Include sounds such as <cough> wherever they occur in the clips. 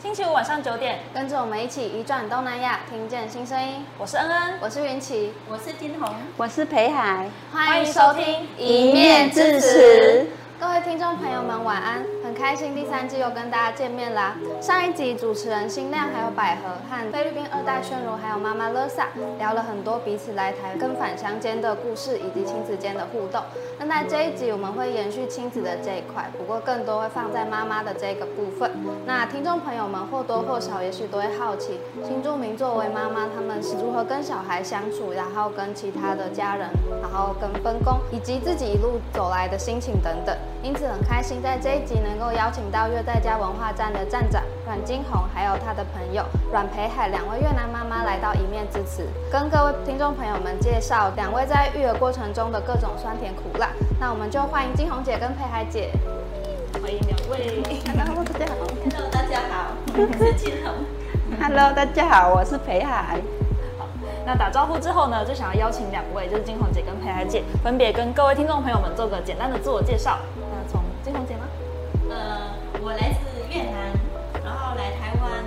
星期五晚上九点，跟着我们一起移转东南亚，听见新声音。我是恩恩，我是云奇，我是金红，我是裴海。欢迎收听一面之词。各位听众朋友们，晚安！开心第三季又跟大家见面啦。上一集主持人新亮还有百合和菲律宾二代宣如还有妈妈乐萨聊了很多彼此来台跟返乡间的故事以及亲子间的互动。那在这一集我们会延续亲子的这一块，不过更多会放在妈妈的这个部分。那听众朋友们或多或少也许都会好奇，新住民作为妈妈，他们是如何跟小孩相处，然后跟其他的家人，然后跟分工，以及自己一路走来的心情等等。因此很开心在这一集能够邀请到越在家文化站的站长阮金红，还有他的朋友阮培海两位越南妈妈来到一面之词，跟各位听众朋友们介绍两位在育儿过程中的各种酸甜苦辣。那我们就欢迎金红姐跟培海姐，欢迎两位。Hello，大家好。Hello，大家好。我是金红。Hello，大家好，我是培海。那打招呼之后呢，就想要邀请两位，就是金红姐跟培海姐，分别跟各位听众朋友们做个简单的自我介绍。金红姐吗？呃，我来自越南，然后来台湾，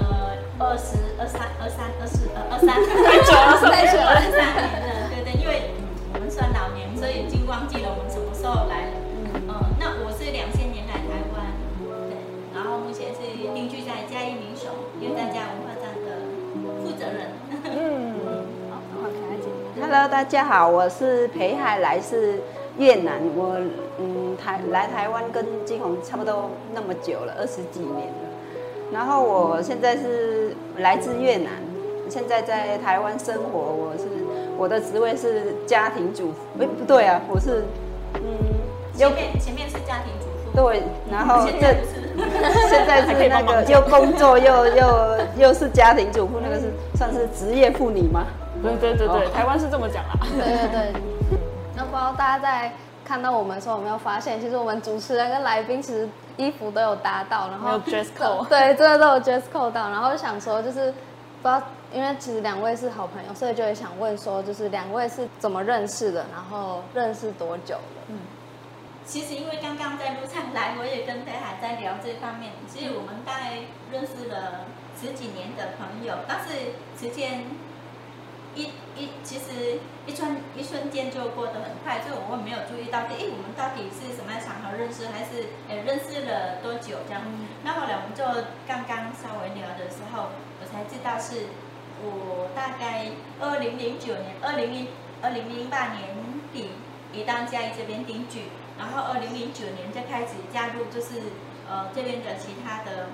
呃，二十二三二三二四呃二三，<laughs> 太久了，太久了，二三年了，对对，因为我们算老年，所以已经忘记了我们什么时候来了。嗯，那我是两千年来台湾，对，然后目前是定居在嘉义民雄，越在家文化站的负责人。嗯。Hello，大家好，我是裴海，来自越南，我。嗯，台来台湾跟金红差不多那么久了，二十几年了。然后我现在是来自越南，现在在台湾生活。我是我的职位是家庭主妇，哎，不对啊，我是嗯，前面前面是家庭主妇，对，然后这现在是那个又工作又又又是家庭主妇，那个是算是职业妇女吗？对对对对，台湾是这么讲啊。对对对，那不知道大家在。看到我们的时候，有没有发现，其实我们主持人跟来宾其实衣服都有搭到，然后有 dress code，<laughs> 对，真的都有 dress code 到。然后就想说，就是不知道，因为其实两位是好朋友，所以就也想问说，就是两位是怎么认识的，然后认识多久了？嗯，其实因为刚刚在路上来，我也跟北海在聊这方面。其实我们大概认识了十几年的朋友，但是时间。一一其实一瞬一瞬间就过得很快，所以我们没有注意到，哎，我们到底是什么样场合认识，还是呃认识了多久这样？那后来我们就刚刚稍微聊的时候，我才知道是我大概二零零九年、二零零二零零八年底移到嘉义这边定居，然后二零零九年就开始加入，就是呃这边的其他的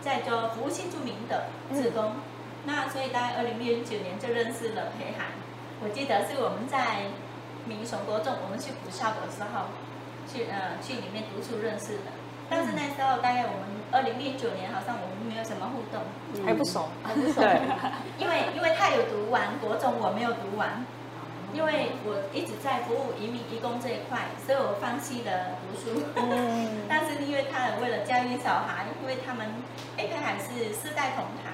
在做服务性住民的职工。嗯那所以大概二零零九年就认识了裴海，我记得是我们在民雄国中，我们去补校的时候，去呃去里面读书认识的。但是那时候大概我们二零零九年好像我们没有什么互动，嗯、还不熟，还不熟。对，<laughs> 因为因为他有读完国中，我没有读完，因为我一直在服务移民移工这一块，所以我放弃了读书。嗯、<laughs> 但是因为他为了教育小孩，因为他们培海是世代同堂。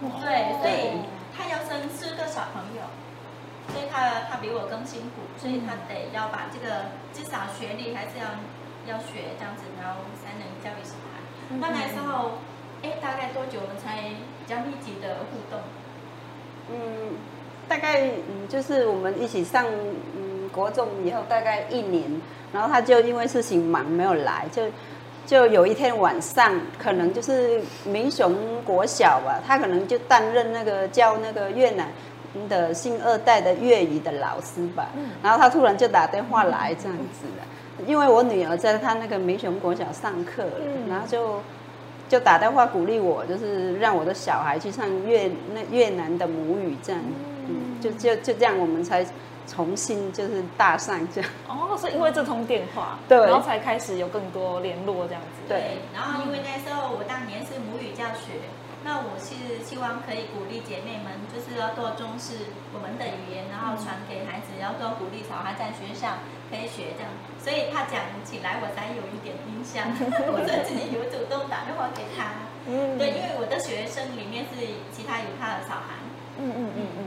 对，所以他要生四个小朋友，所以他他比我更辛苦，所以他得要把这个至少学历还是要要学这样子，然后才能教育小孩。那那时候，哎，大概多久我们才比较密集的互动？嗯，大概嗯，就是我们一起上嗯国中以后大概一年，然后他就因为事情忙没有来，就。就有一天晚上，可能就是民雄国小吧，他可能就担任那个教那个越南的新二代的粤语的老师吧。然后他突然就打电话来这样子的，因为我女儿在他那个民雄国小上课，然后就就打电话鼓励我，就是让我的小孩去上越那越南的母语这样，嗯，就就就这样，我们才。重新就是搭上这样哦，是因为这通电话，对，然后才开始有更多联络这样子。对，然后因为那时候我当年是母语教学，那我是希望可以鼓励姐妹们，就是要多重视我们的语言，然后传给孩子，要多鼓励小孩在学校可以学这样。所以他讲起来，我才有一点印象，<laughs> 我自己有主动打电话给他。嗯，对，因为我的学生里面是其他有他的小孩。嗯嗯嗯嗯。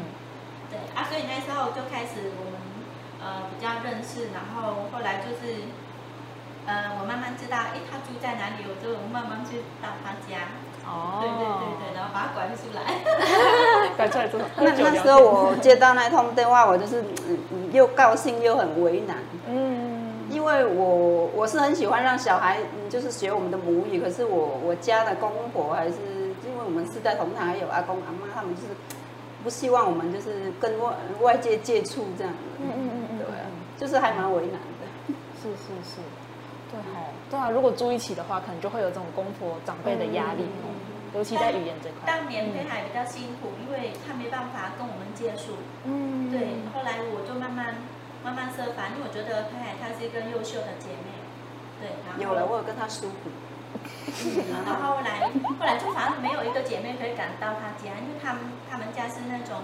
对啊，所以那时候就开始我们呃比较认识，然后后来就是呃，我慢慢知道，哎，他住在哪里，我就慢慢去到他家。哦，对对对对，然后把他拐出来。<laughs> 拐出来之后，那那时候我接到那通电话，我就是又高兴又很为难。嗯，因为我我是很喜欢让小孩嗯就是学我们的母语，可是我我家的公婆还是因为我们是在同堂，还有阿公阿妈，他们就是不希望我们就是跟外外界接触这样。嗯嗯嗯嗯，对，就是还蛮为难的。是是是。对哦，对啊，如果住一起的话，可能就会有这种公婆长辈的压力，嗯、尤其在语言这块。当年北海比较辛苦，因为他没办法跟我们接触。嗯，对。后来我就慢慢慢慢设法，因为我觉得北海她是一个优秀的姐妹。对，然后有了，我有跟她疏忽。然后后来后来就反正没有一个姐妹可以赶到她家，因为他们他们家是那种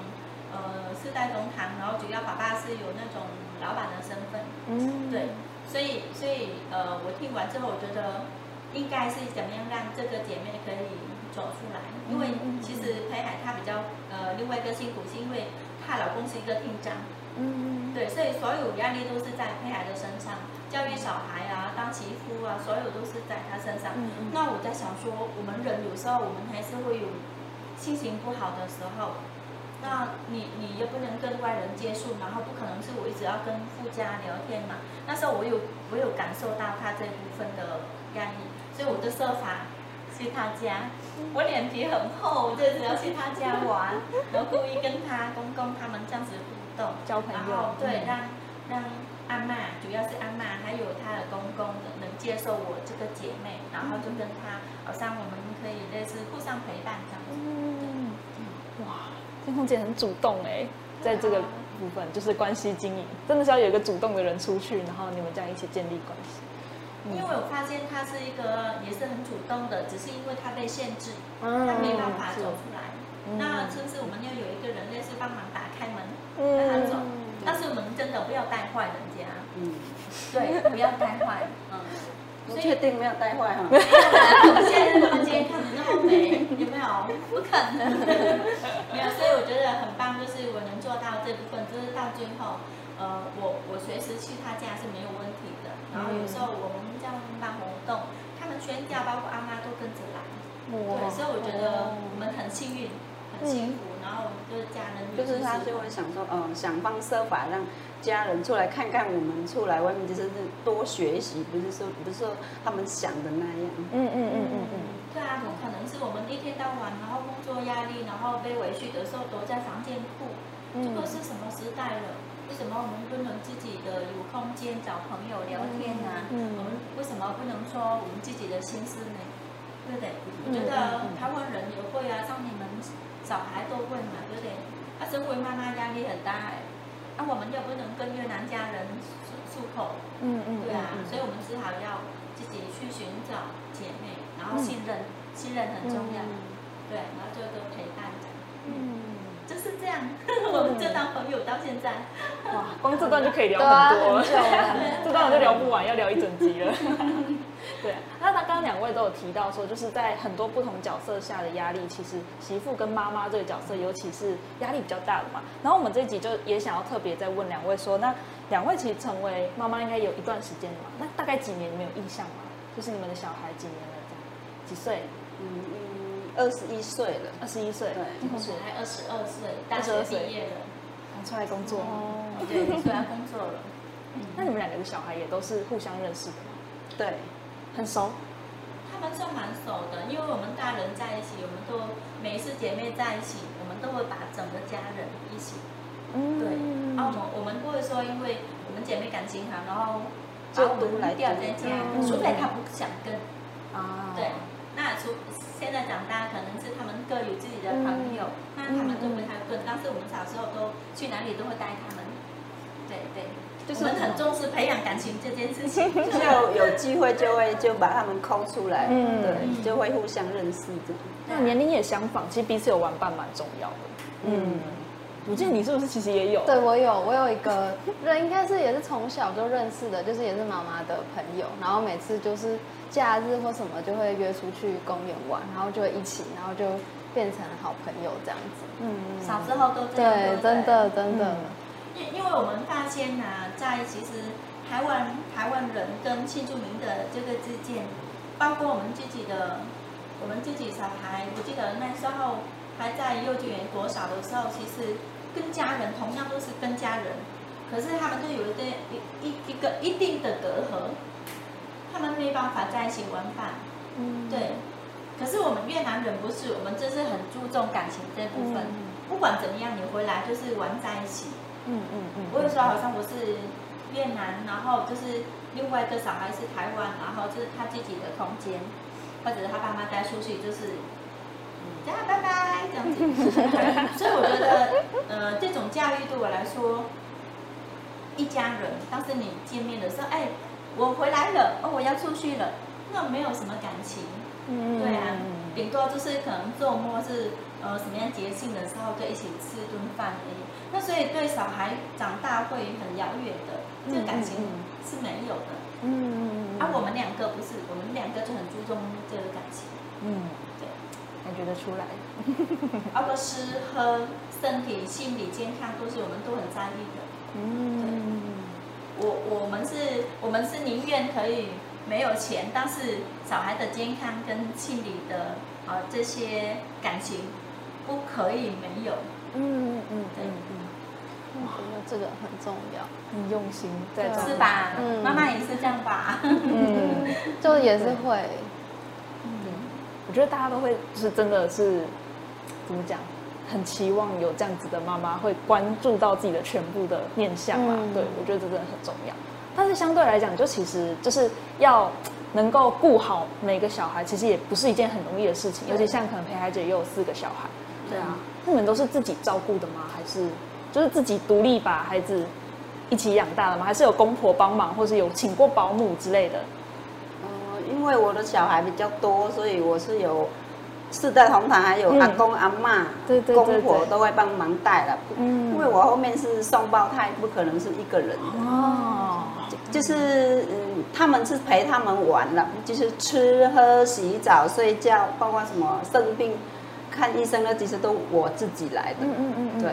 呃四代同堂，然后主要爸爸是有那种老板的身份。嗯，对。所以，所以，呃，我听完之后，我觉得应该是怎么样让这个姐妹可以走出来？因为其实裴海她比较，呃，另外一个辛苦是因为她老公是一个厅长，嗯，对，所以所有压力都是在裴海的身上，教育小孩啊，当媳妇啊，所有都是在他身上。那我在想说，我们人有时候我们还是会有心情不好的时候。那你你又不能跟外人接触，然后不可能是我一直要跟富家聊天嘛。那时候我有我有感受到他这部分的压力，所以我就设法去他家。我脸皮很厚，就只要去他家玩，然后故意跟他公公他们这样子互动，交朋友。然后对，让让阿嬷，主要是阿嬷，还有她的公公能接受我这个姐妹，然后就跟她好像我们可以类似互相陪伴这样子。嗯，哇。天空姐很主动哎，在这个部分就是关系经营，真的是要有一个主动的人出去，然后你们这样一起建立关系。因为我发现他是一个也是很主动的，只是因为他被限制，他没办法走出来。那是不是我们要有一个人类似帮忙打开门，让他走？但是我们真的不要带坏人家，嗯，<laughs> 对，不要带坏，嗯。我确定没有带坏哈？没有啦，现在房间看得那么美，有没有？不可能，<laughs> 没有。所以我觉得很棒，就是我能做到这部分，就是到最后，呃，我我随时去他家是没有问题的。然后有时候我们这样办活动，他们全家包括阿妈都跟着来。对，所以我觉得我们很幸运，很幸福。然后就是家人，就是他就会想说，嗯，想方设法让。家人出来看看我们，出来外面就是是多学习，不是说不是说他们想的那样。嗯嗯嗯嗯嗯。对啊，不可能是我们一天到晚，然后工作压力，然后被委屈的时候躲在房间哭。这个是什么时代了？为什么我们不能自己的有空间找朋友聊天啊？嗯。我们为什么不能说我们自己的心思呢？对不对？我觉得台湾人也会啊，像你们小孩都会嘛，对不对？啊，身为妈妈压力很大啊、我们又不能跟越南家人诉诉口，嗯嗯，对啊，所以我们只好要自己去寻找姐妹，然后信任，嗯、信任很重要，嗯、对，然后就多陪伴，嗯，就是这样，嗯、<laughs> 我们就当朋友到现在，哇，光这段就可以聊很多，<laughs> 这段我就聊不完，要聊一整集了。<laughs> 对，那他刚刚两位都有提到说，就是在很多不同角色下的压力，其实媳妇跟妈妈这个角色，尤其是压力比较大的嘛。然后我们这一集就也想要特别再问两位说，那两位其实成为妈妈应该有一段时间了嘛？那大概几年？你们有印象吗？就是你们的小孩几年了？这样几岁？嗯嗯，二十一岁了。二十一岁，对，小孩二十二岁，大学毕业了，<laughs> 刚出来工作哦，对，出来工作了。<laughs> 那你们两个的小孩也都是互相认识的吗？对。很熟，他们算蛮熟的，因为我们大人在一起，我们都每一次姐妹在一起，我们都会把整个家人一起，嗯，对，然后我们我们不会说，因为我们姐妹感情好，然后就独来掉在家，除非他不想跟，啊，对，那除现在长大，可能是他们各有自己的朋友，那他们就不太跟，但是我们小时候都去哪里都会带他们，对对。就是我们很重视培养感情这件事情，<laughs> 就有机会就会就把他们抠出来，嗯，对，就会互相认识这样。那年龄也相仿，其实彼此有玩伴蛮重要的。嗯，我记得你是不是其实也有？对，我有，我有一个人，应该是也是从小就认识的，就是也是妈妈的朋友，然后每次就是假日或什么就会约出去公园玩，然后就会一起，然后就变成好朋友这样子。嗯，小时候都对，真的真的。因因为我们发现呐、啊，在其实台湾台湾人跟新住民的这个之间，包括我们自己的，我们自己小孩，我记得那时候还在幼稚园国小的时候，其实跟家人同样都是跟家人，可是他们都有一个一一一个一定的隔阂，他们没办法在一起玩伴，嗯，对。可是我们越南人不是，我们就是很注重感情这部分，嗯、不管怎么样，你回来就是玩在一起。嗯嗯嗯。我有时候好像我是越南，然后就是另外一个小孩是台湾，然后就是他自己的空间，或者是他爸妈带出去，就是嗯，家拜拜这样子。<laughs> 所以我觉得，呃，这种教育对我来说，一家人，当时你见面的时候，哎，我回来了，哦，我要出去了，那没有什么感情。嗯，对啊，顶多就是可能周末是呃什么样节庆的时候就一起吃顿饭而已。那所以对小孩长大会很遥远的，这个感情是没有的。嗯嗯嗯。啊，我们两个不是，我们两个就很注重这个感情。嗯，对，感觉得出来。包括吃喝、身体、心理健康都是我们都很在意的。嗯，对。我我们是，我们是宁愿可以。没有钱，但是小孩的健康跟心理的啊这些感情不可以没有。嗯嗯嗯嗯嗯，我觉得这个很重要，很用心在做。是吧？嗯，妈妈也是这样吧？嗯，<laughs> 就也是会。嗯，我觉得大家都会，就是真的是怎么讲，很期望有这样子的妈妈会关注到自己的全部的面向嘛。对，我觉得这真的很重要。但是相对来讲，就其实就是要能够顾好每个小孩，其实也不是一件很容易的事情。尤其像可能陪孩姐也有四个小孩，对啊，你们都是自己照顾的吗？还是就是自己独立把孩子一起养大的吗？还是有公婆帮忙，或是有请过保姆之类的？呃，因为我的小孩比较多，所以我是有。四代同堂，还有阿公阿嬷、对对公婆都会帮忙带了。嗯，因为我后面是双胞胎，不可能是一个人的。哦，就是嗯，他们是陪他们玩了，就是吃喝洗澡睡觉，包括什么生病看医生呢，其实都我自己来的。嗯嗯嗯，对。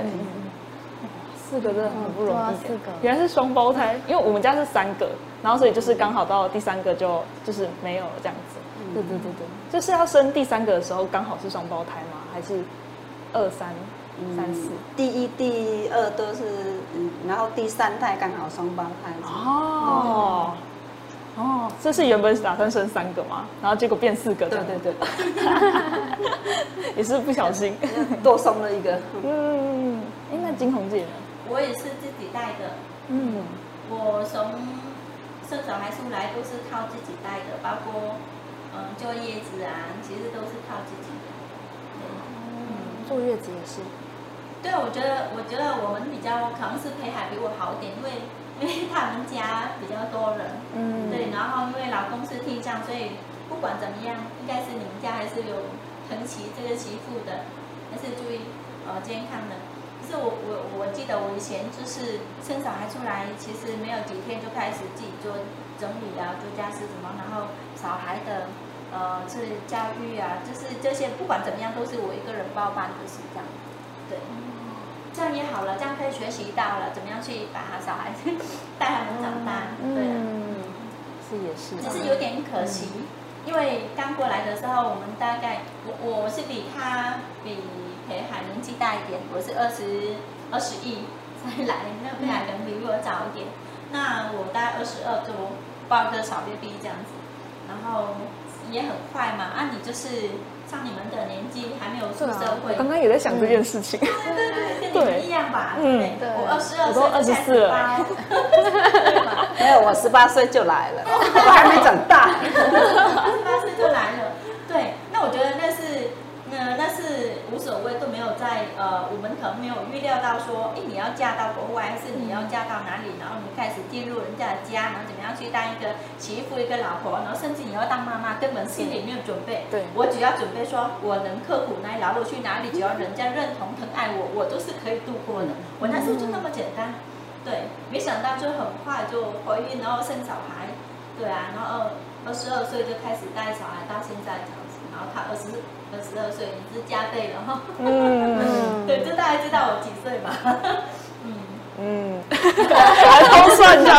四个真的很不容易。四个，原来是双胞胎，因为我们家是三个，然后所以就是刚好到第三个就就是没有了这样子。对对对对，就是要生第三个的时候，刚好是双胞胎吗？还是二三三四？第一、第二都是，然后第三胎刚好双胞胎。哦哦，这是原本打算生三个嘛，然后结果变四个。对对对，<laughs> 也是不小心 <laughs> 多生了一个。嗯，哎，那金红姐呢？我也是自己带的。嗯，我从生小孩出来都是靠自己带的，包括。嗯，坐月子啊，其实都是靠自己的。嗯，坐月子也是。对，我觉得，我觉得我们比较可能是陪海比我好一点，因为因为他们家比较多人。嗯。对，然后因为老公是听障，所以不管怎么样，应该是你们家还是有疼惜这个媳妇的，还是注意呃健康的。可是我我我记得我以前就是生小孩出来，其实没有几天就开始自己做整理啊，做家事什么，然后小孩的。呃，是教育啊，就是这些，不管怎么样，都是我一个人包办，就是这样。对，这样也好了，这样可以学习到了怎么样去把他小孩子带他们长大。嗯、是也是。只是有点可惜，嗯、因为刚过来的时候，我们大概我我是比他比裴海年纪大一点，我是二十二十一才来，那裴海可能比我早一点。那我大概二十二多抱个小 baby 这样子，然后。也很快嘛，啊，你就是像你们的年纪还没有出社会，刚刚也在想这件事情。对对对，跟你们一样吧？嗯，对。我二十二岁，二十四了。<laughs> 没有，我十八岁就来了，我还没长大。<laughs> 十八岁就来了，对。那我觉得那是。那那是无所谓，都没有在呃，我们可能没有预料到说，哎，你要嫁到国外，还是你要嫁到哪里？然后你开始进入人家的家，然后怎么样去当一个媳妇、一个老婆，然后甚至你要当妈妈，根本心里没有准备。对，我只要准备说，我能刻苦耐劳，我去哪里，只要人家认同、疼爱我，我都是可以度过的。我那时候就那么简单，对，没想到就很快就怀孕，然后生小孩，对啊，然后二十二岁就开始带小孩，到现在这样子，然后他二十。二十二岁，你是加倍了哈。嗯，<laughs> 对，就大概知道我几岁嘛。<laughs> 嗯，嗯，还偷算的。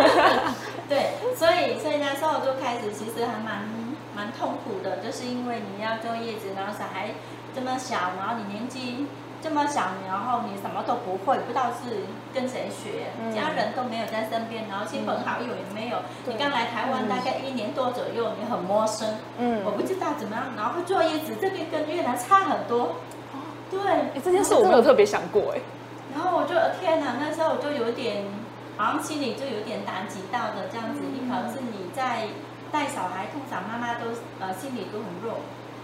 <laughs> 对，所以所以那时候就开始，其实还蛮蛮痛苦的，就是因为你要做叶子，然后小孩这么小，然后你年纪。这么小，然后你什么都不会，不知道是跟谁学，嗯、家人都没有在身边，然后亲朋好友也没有。嗯、你刚来台湾大概一年多左右，你很陌生。嗯，我不知道怎么样，然后坐月子这边跟越南差很多。哦，对，哎，这件事我没有特别想过哎。然后我就天哪，那时候我就有点，好像心里就有点打击到的这样子。你可能是你在带小孩，通常妈妈都呃心里都很弱，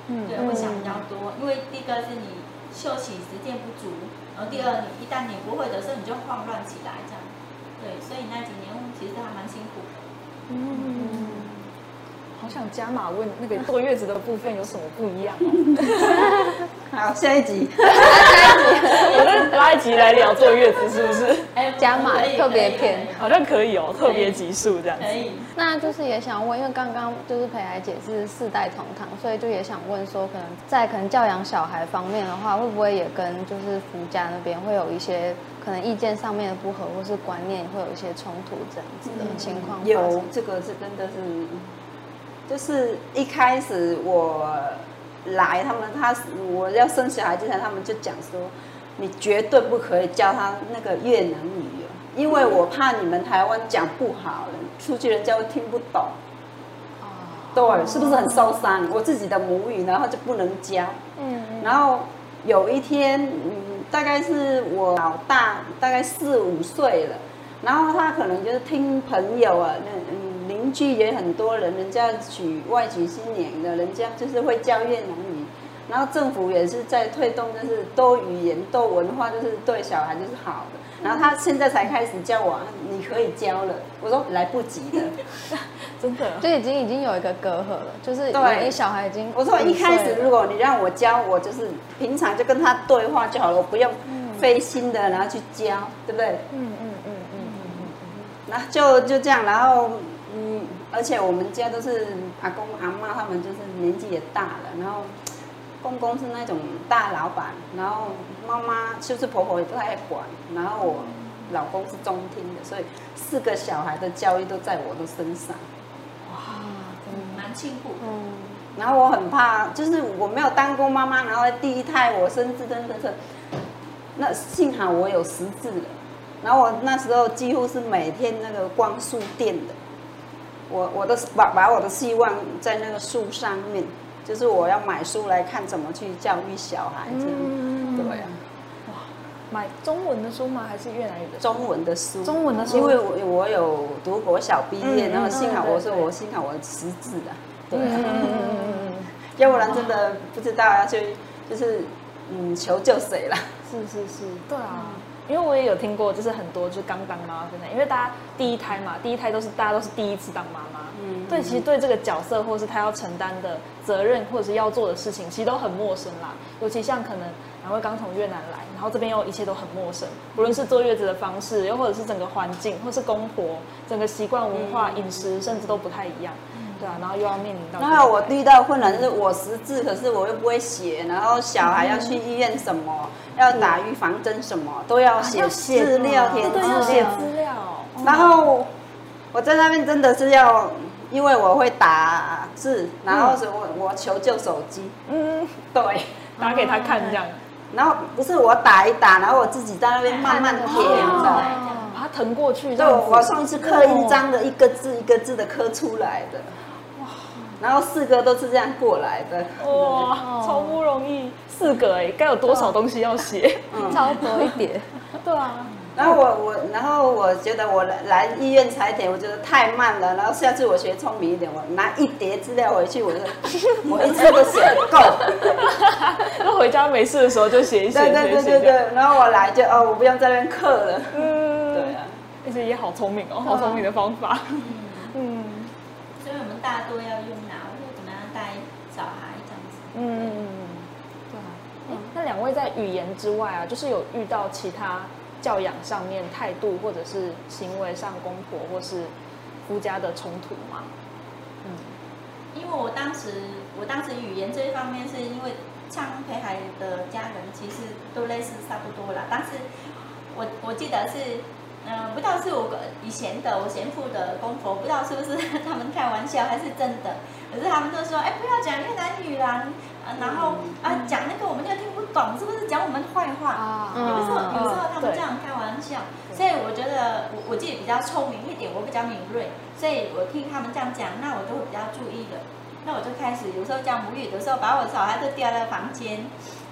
嗯，对，会想比较多，因为第一个是你。休息时间不足，然后第二，你一旦你不会的时候，你就慌乱起来，这样，对，所以那几年其实还蛮辛苦的。嗯，好想加码问那个坐月子的部分有什么不一样哦？<laughs> 好，下一集，下一集，我们拉一集来聊坐月子，是不是？哎，加码特别篇，好像可以哦，特别集数这样子。可以。那就是也想问，因为刚刚就是培海姐是四代同堂，所以就也想问说，可能在可能教养小孩方面的话，会不会也跟就是夫家那边会有一些可能意见上面的不合，或是观念会有一些冲突这样子的情况？嗯、有，这个是真的是，就是一开始我。来，他们他我要生小孩之前，他们就讲说，你绝对不可以教他那个越南语哦，因为我怕你们台湾讲不好了，出去人家会听不懂。对，是不是很受伤？我自己的母语，然后就不能教。嗯。然后有一天，嗯，大概是我老大，大概四五岁了，然后他可能就是听朋友啊，那嗯。邻居也很多人，人家娶外娶新娘的，人家就是会教越南语，然后政府也是在推动，就是多语言、多文化，就是对小孩就是好的。然后他现在才开始教我，你可以教了。我说来不及的，真的，就已经已经有一个隔阂了，就是对小孩已经。我说一开始如果你让我教，我就是平常就跟他对话就好了，我不用费心的然后去教，对不对？嗯嗯嗯嗯嗯嗯嗯。那就就这样，然后。嗯，而且我们家都是阿公阿妈，他们就是年纪也大了，然后公公是那种大老板，然后妈妈就是婆婆也不太管，然后我老公是中听的，所以四个小孩的教育都在我的身上。哇，嗯，蛮辛苦。嗯，然后我很怕，就是我没有当过妈妈，然后第一胎我生子真的是，那幸好我有识字了，然后我那时候几乎是每天那个光速电的。我我的把把我的希望在那个书上面，就是我要买书来看怎么去教育小孩这样，嗯、对呀、啊。哇，买中文的书吗？还是越南语的？中文的书。中文的书。因为我我有读国小毕业，嗯、然后幸好我说我幸好我识字的，对、啊。嗯、<laughs> 要不然真的不知道要去就是嗯求救谁了。是是是，对啊。因为我也有听过，就是很多就是刚当妈妈真的，因为大家第一胎嘛，第一胎都是大家都是第一次当妈妈，嗯，对，其实对这个角色或是他要承担的责任或者是要做的事情，其实都很陌生啦。尤其像可能两位刚从越南来，然后这边又一切都很陌生，无论是坐月子的方式，又或者是整个环境，或是公婆整个习惯文化、饮食，甚至都不太一样。对啊，然后又要面临到。然后我遇到困难就是我识字，可是我又不会写，然后小孩要去医院什么，嗯、要打预防针什么，都要写资料，填资料。写资料。然后我在那边真的是要，因为我会打字，然后是我我求救手机，嗯，对，打给他看这样。然后不是我打一打，然后我自己在那边慢慢填的。把它腾过去。对，我上次刻印章的一个字一个字的刻出来的。然后四个都是这样过来的，哇，超不容易，四个哎，该有多少东西要写？嗯，超多一点，<laughs> 对啊。然后我我，然后我觉得我来来医院采点，我觉得太慢了。然后下次我学聪明一点，我拿一叠资料回去，我就 <laughs> 我一次都写不够。<laughs> 那回家没事的时候就写一写。对对对对对。然后我来就哦，我不用在那边刻了。嗯，对啊，而且也好聪明哦，好聪明的方法。嗯，所以我们大多要用。嗯嗯嗯，对那两位在语言之外啊，就是有遇到其他教养上面态度或者是行为上公婆或是夫家的冲突吗？嗯，因为我当时我当时语言这一方面是因为像培海的家人其实都类似差不多啦，但是我我记得是，嗯、呃，不知道是我以前的我贤父的公婆，不知道是不是 <laughs> 他们开玩笑还是真的，可是他们都说，哎，不要讲越南语啦，啊，然后啊讲那个我们就听不懂，是不是讲我们坏话？啊，有时候有时候他们这样开玩笑，所以我觉得我我自己比较聪明一点，我比较敏锐，所以我听他们这样讲，那我就会比较注意的。那我就开始有时候讲母语的时候，把我小孩都调到房间，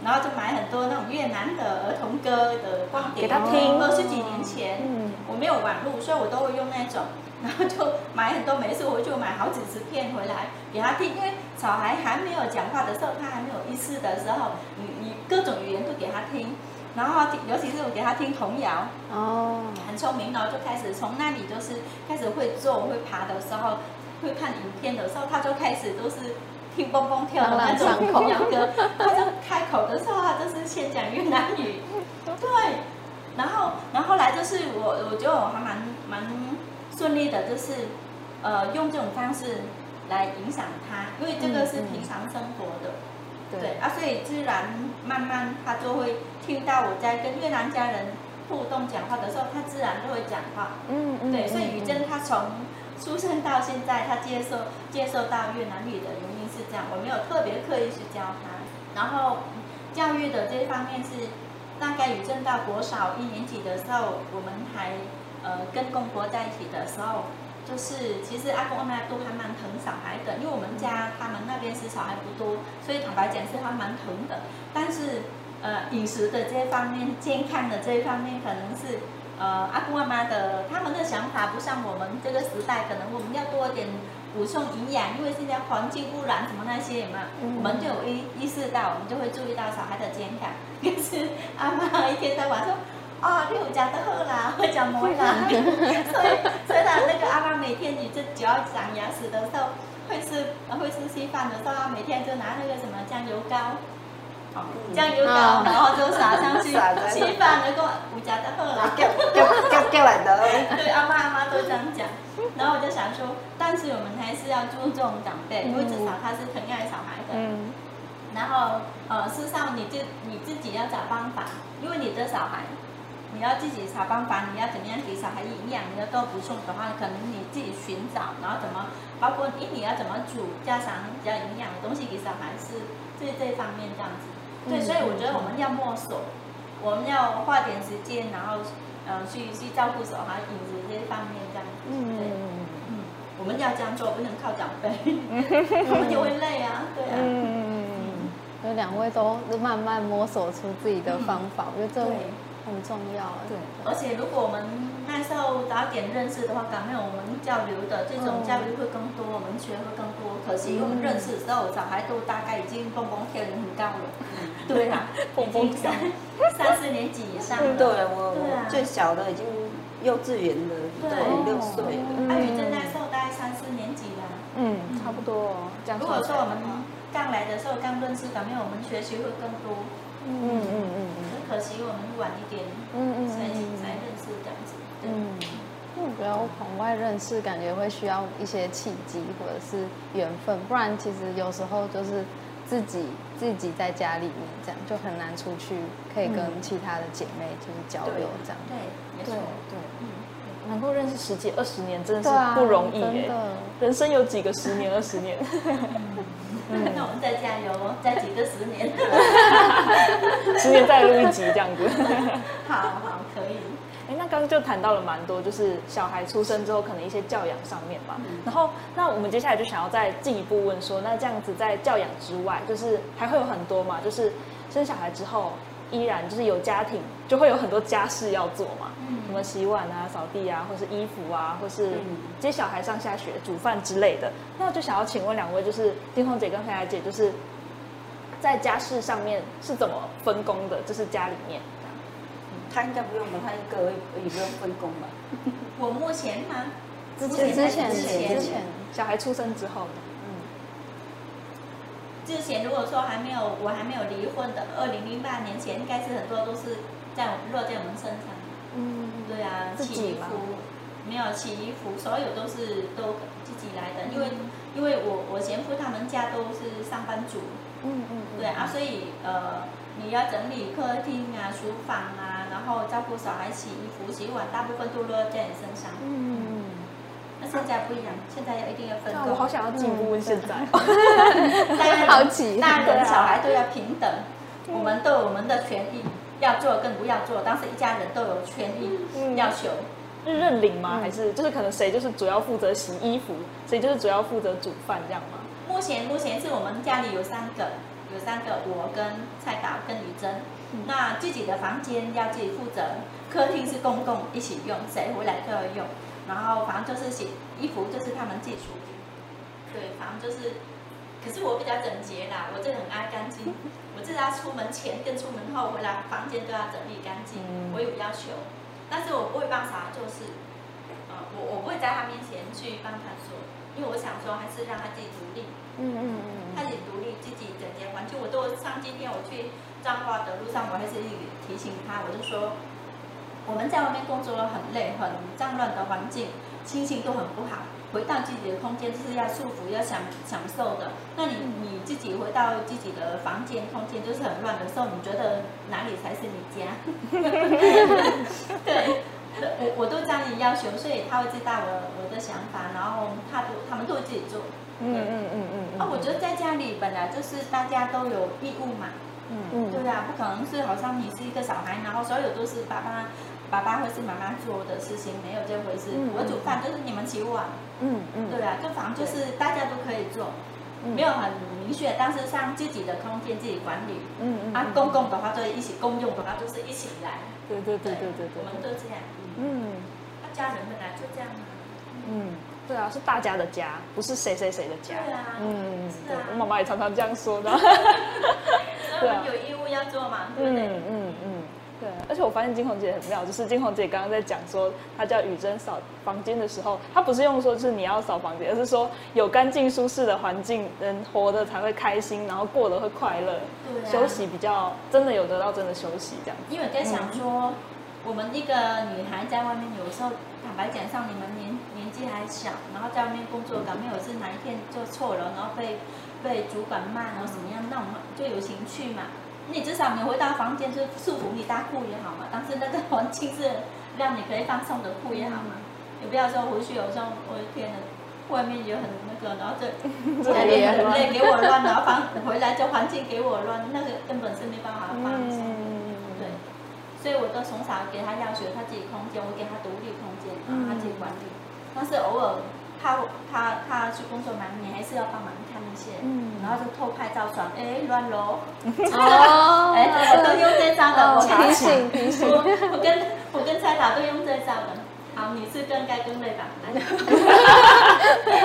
然后就买很多那种越南的儿童歌的光碟，给他听。二十几年前，嗯，我没有网络，所以我都会用那种，<laughs> 然后就买很多，每次回去我买好几十片回来给他听，因为小孩还没有讲话的时候，他还没有意识的时候，你你各种语言都给他听，然后尤其是我给他听童谣，哦，很聪明，然后就开始从那里就是开始会坐会爬的时候。会看影片的时候，他就开始都是听蹦蹦跳的那种童谣歌。他就开口的时候，他就是先讲越南语，对。然后，然后后来就是我，我觉得我还蛮蛮顺利的，就是呃用这种方式来影响他，因为这个是平常生活的，嗯嗯、对啊，所以自然慢慢他就会听到我在跟越南家人互动讲话的时候，他自然就会讲话。嗯嗯。对，所以于珍他从出生到现在，他接受接受到越南语的是这样，我没有特别刻意去教他。然后教育的这一方面是，大概宇珍到国小一年级的时候，我们还呃跟公婆在一起的时候，就是其实阿公阿妈都还蛮疼小孩的，因为我们家他们那边是小孩不多，所以坦白讲是还蛮疼的。但是呃饮食的这方面、健康的这一方面，可能是。呃，阿公阿妈的他们的想法不像我们这个时代，可能我们要多点补充营养，因为现在环境污染什么那些嘛，嗯、我们就有意意识到，我们就会注意到小孩的健康。<laughs> 可是阿妈一天到晚说，啊，你有讲的好啦，<laughs> 会讲没啦，<laughs> 所以所以他那个阿妈每天你这只要长牙齿的时候，会吃会吃稀饭的时候，每天就拿那个什么酱油膏。酱油膏，然后就撒上去，稀饭那个我家的好啦，叫叫叫来的。对，阿妈阿妈都这样讲。然后我就想说，但是我们还是要注重长辈，因为至少他是疼爱小孩的。嗯。然后呃，事实上你就你自己要找方法，因为你的小孩，你要自己找方法，你要怎么样给小孩营养，你要多补充的话，可能你自己寻找，然后怎么，包括你你要怎么煮，加上比较营养的东西给小孩吃，这这方面这样子。对，所以我觉得我们要摸索，我们要花点时间，然后，呃，去去照顾小孩饮食这些方面这样子。嗯对嗯，我们要这样做，不能靠长辈，<laughs> 我们就会累啊，对啊。嗯嗯嗯。所以两位都慢慢摸索出自己的方法，我觉得这很重要。对。而且如果我们那时候早点认识的话，感觉我们交流的这种教育会更多，我们学会更多。可惜我们认识的时候，小孩都大概已经蹦蹦跳的很高了。对啊，<laughs> 已经三三四年级以上了。对，我最小的已经幼稚园了，对，五六岁了。阿宇正那时候大概三四年级了。嗯，差不多哦。如果说我们刚来的时候刚认识，感觉我们学习会更多。嗯嗯嗯嗯。很可惜我们晚一点，嗯嗯，才才认识这样子。嗯，目标往外认识，感觉会需要一些契机或者是缘分，不然其实有时候就是自己自己在家里面这样，就很难出去，可以跟其他的姐妹就是交流这样。对，没错，对，嗯，能够认识十几二十年真的是不容易耶，人生有几个十年二十年？<laughs> 那我们再加油哦，再几个十年，<laughs> 十年再录一集这样子。<laughs> 好好，可以。哎，那刚刚就谈到了蛮多，就是小孩出生之后可能一些教养上面嘛。嗯、然后，那我们接下来就想要再进一步问说，那这样子在教养之外，就是还会有很多嘛？就是生小孩之后，依然就是有家庭，就会有很多家事要做嘛。嗯、什么洗碗啊、扫地啊，或是衣服啊，或是接小孩上下学、煮饭之类的。那我就想要请问两位，就是丁红姐跟佩雅姐，就是在家事上面是怎么分工的？就是家里面。他应该不用吧？他一个也不用分工吧？<laughs> 我目前吗？之前之前之前，之前小孩出生之后嗯。之前如果说还没有我还没有离婚的，二零零八年前应该是很多都是在落在我们身上。嗯，对啊，洗衣服没有洗衣服，所有都是都自己来的，因为因为我我前夫他们家都是上班族。嗯嗯。对对啊，所以呃，你要整理客厅啊、厨房啊，然后照顾小孩洗衣服、洗碗，大部分都落在你身上。嗯，那现在不一样，现在要一定要分工。我好想要进步现在。<laughs> 大家好奇，大人小孩都要平等，我们都有我们的权益，要做跟不要做，当时一家人都有权益要求。是认领吗？还是就是可能谁就是主要负责洗衣服，谁就是主要负责煮饭这样吗？目前目前是我们家里有三个，有三个，我跟蔡导跟李珍，嗯、那自己的房间要自己负责，客厅是公共一起用，谁回来都要用，然后反正就是洗衣服就是他们自己处理，对，反正就是，可是我比较整洁啦，我这很爱干净，我自己要出门前跟出门后回来房间都要整理干净，我有要求。但是我不会帮啥，就是，呃，我我不会在他面前去帮他说，因为我想说还是让他自己独立，嗯嗯嗯，他自己独立，自己整洁环境，我都像今天我去彰化的路上，我还是提醒他，我就说，我们在外面工作很累，很脏乱的环境，心情都很不好。回到自己的空间就是要舒服、要享享受的。那你你自己回到自己的房间空间就是很乱的时候，你觉得哪里才是你家？<laughs> 对，<laughs> 我我都这样要求，所以他会知道我我的想法，然后他都他们都会自己做。嗯嗯嗯嗯。啊，我觉得在家里本来就是大家都有义务嘛。嗯嗯。对啊，不可能是好像你是一个小孩，然后所有都是爸爸。爸爸或是妈妈做的事情没有这回事，我煮饭就是你们洗碗，嗯嗯，对啊，就反正就是大家都可以做，没有很明确，但是像自己的空间自己管理，嗯嗯，啊，公共的话就一起，公用的话就是一起来，对对对对对对，我们都这样，嗯，那家人本来就这样嘛，嗯，对啊，是大家的家，不是谁谁谁的家，对啊，嗯，对，我妈妈也常常这样说的，<laughs> 对啊，有义务要做嘛，对不对？嗯嗯。对，而且我发现金红姐很妙，就是金红姐刚刚在讲说，她叫雨珍扫房间的时候，她不是用说就是你要扫房间，而是说有干净舒适的环境，人活得才会开心，然后过得会快乐，对啊、休息比较真的有得到真的休息这样。因为我在想说，嗯、我们一个女孩在外面，有时候坦白讲，像你们年年纪还小，然后在外面工作，搞没有是哪一天做错了，然后被被主管骂，然后怎么样，那我们就有情绪嘛。你至少你回到房间是束缚，你大哭也好嘛。但是那个环境是让你可以放松的哭也好嘛。你不要说回去有时候，我的天呐，外面也很那个，然后这家里也很累，给我乱，然后房回来就环境给我乱，那个根本是没办法放松。对，所以我都从小给他要求他自己空间，我给他独立空间，让他自己管理。但是偶尔他他他去工作忙，你还是要帮忙。嗯，然后就偷拍照爽，哎，乱喽，哦，<laughs> 哎，我都用这招的，我提醒提醒，我跟我跟蔡导都用这招的，好，你是更该更累吧？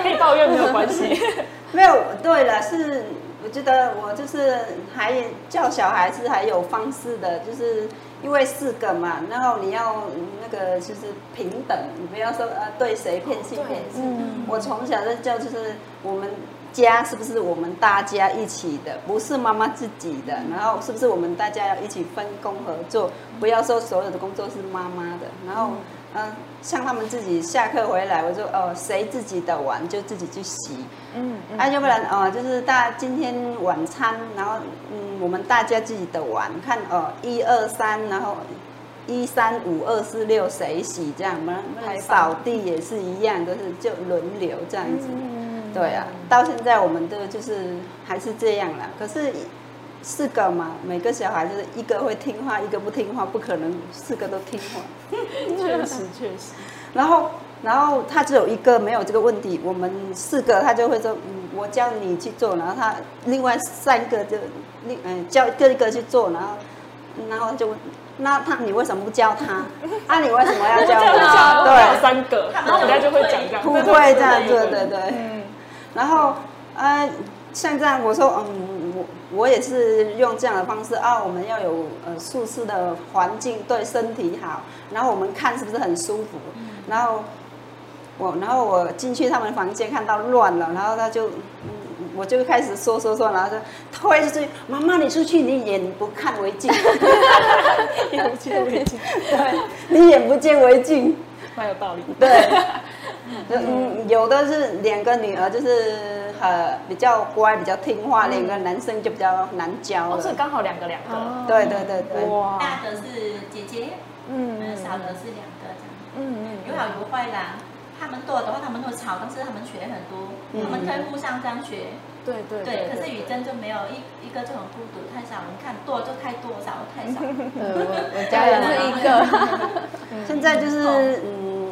可以抱怨没有关系，<laughs> 没有，对了，是我觉得我就是还教小孩子还有方式的，就是因为四个嘛，然后你要那个就是平等，你不要说呃对谁偏心偏心，嗯，我从小就教就是我们。家是不是我们大家一起的？不是妈妈自己的。然后是不是我们大家要一起分工合作？不要说所有的工作是妈妈的。然后，嗯、呃，像他们自己下课回来，我说哦，谁自己的碗就自己去洗。嗯，嗯啊，要不然哦，就是大今天晚餐，然后嗯，我们大家自己的碗，看哦，一二三，然后一三五二四六谁洗这样吗？还扫地也是一样，都是就轮流这样子。嗯对啊，到现在我们都就是还是这样啦。可是四个嘛，每个小孩就是一个会听话，一个不听话，不可能四个都听话。<laughs> 确实确实。然后然后他只有一个没有这个问题，我们四个他就会说，嗯，我教你去做，然后他另外三个就另嗯教一个一个去做，然后然后就问，那他你为什么不教他？<laughs> 啊，你为什么要教他？对，三个，然后人家就会讲这样，不会这样，对对对。嗯然后，呃，像这样，我说，嗯，我我也是用这样的方式啊。我们要有呃舒适的环境，对身体好。然后我们看是不是很舒服？然后我，然后我进去他们房间看到乱了，然后他就，嗯，我就开始说说说，然后就推出去，妈妈你出去，你眼不看为净，眼不见为净，对，<laughs> <laughs> 你眼不见为净，<laughs> 蛮有道理，对。嗯，有的是两个女儿，就是很比较乖，比较听话，两个男生就比较难教。哦，是刚好两个两个。对对对对。哇。大的是姐姐，嗯，小的是两个这样。嗯嗯。有好有坏啦，他们多的话他们会吵，但是他们学很多，他们可以互相这样学。对对对。可是雨珍就没有一一个就很孤独，太少。你看多就太多，少太少。<laughs> 我我 <laughs> 家也是 <laughs> 一个。现在就是嗯。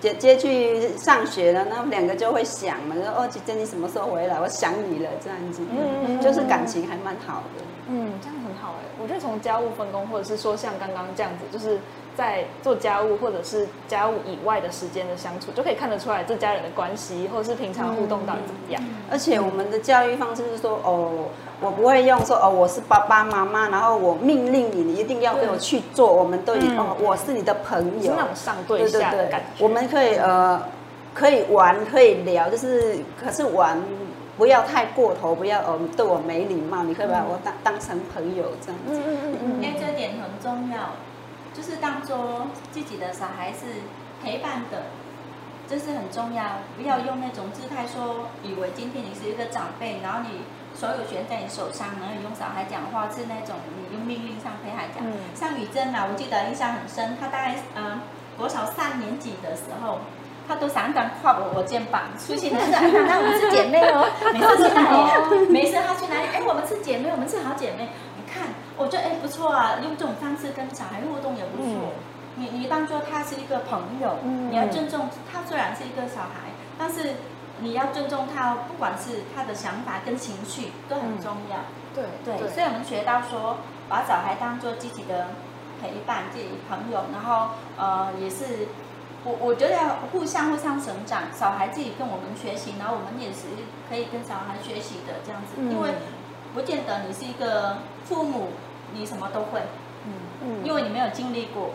姐姐去上学了，那两个就会想嘛，说哦，姐姐你什么时候回来？我想你了，这样子，嗯，就是感情还蛮好的，嗯，这样很好哎。我觉得从家务分工，或者是说像刚刚这样子，就是在做家务或者是家务以外的时间的相处，就可以看得出来这家人的关系，或者是平常互动到底怎么样。嗯，而且我们的教育方式是说，哦。我不会用说哦，我是爸爸妈妈，然后我命令你，你一定要跟我去做。我们都以哦，我是你的朋友，那种上对下的感觉。我们可以呃，可以玩，可以聊，就是可是玩不要太过头，不要呃对我没礼貌。你可以把我当当成朋友这样子。嗯嗯嗯嗯。因为这点很重要，就是当做自己的小孩是陪伴的，这是很重要。不要用那种姿态说，以为今天你是一个长辈，然后你。所有权在你手上，然后你用小孩讲话是那种你用命令上陪孩讲。嗯、像雨珍啊，我记得印象很深，她大概嗯国小三年级的时候，他都常常跨我我肩膀，出去哪里？那我们是姐妹哦。每次去哪里？没事，他去哪里？哎，我们是姐妹，我们是好姐妹。我觉得哎不错啊，用这种方式跟小孩互动也不错。嗯、你你当做他是一个朋友，嗯、你要尊重他，虽然是一个小孩，但是。你要尊重他，不管是他的想法跟情绪都很重要。嗯、对对，对，所以我们学到说，把小孩当做自己的陪伴、自己朋友，然后呃，也是我我觉得要互相互相成长，小孩自己跟我们学习，然后我们也是可以跟小孩学习的这样子。嗯、因为不见得你是一个父母，你什么都会。嗯嗯，因为你没有经历过。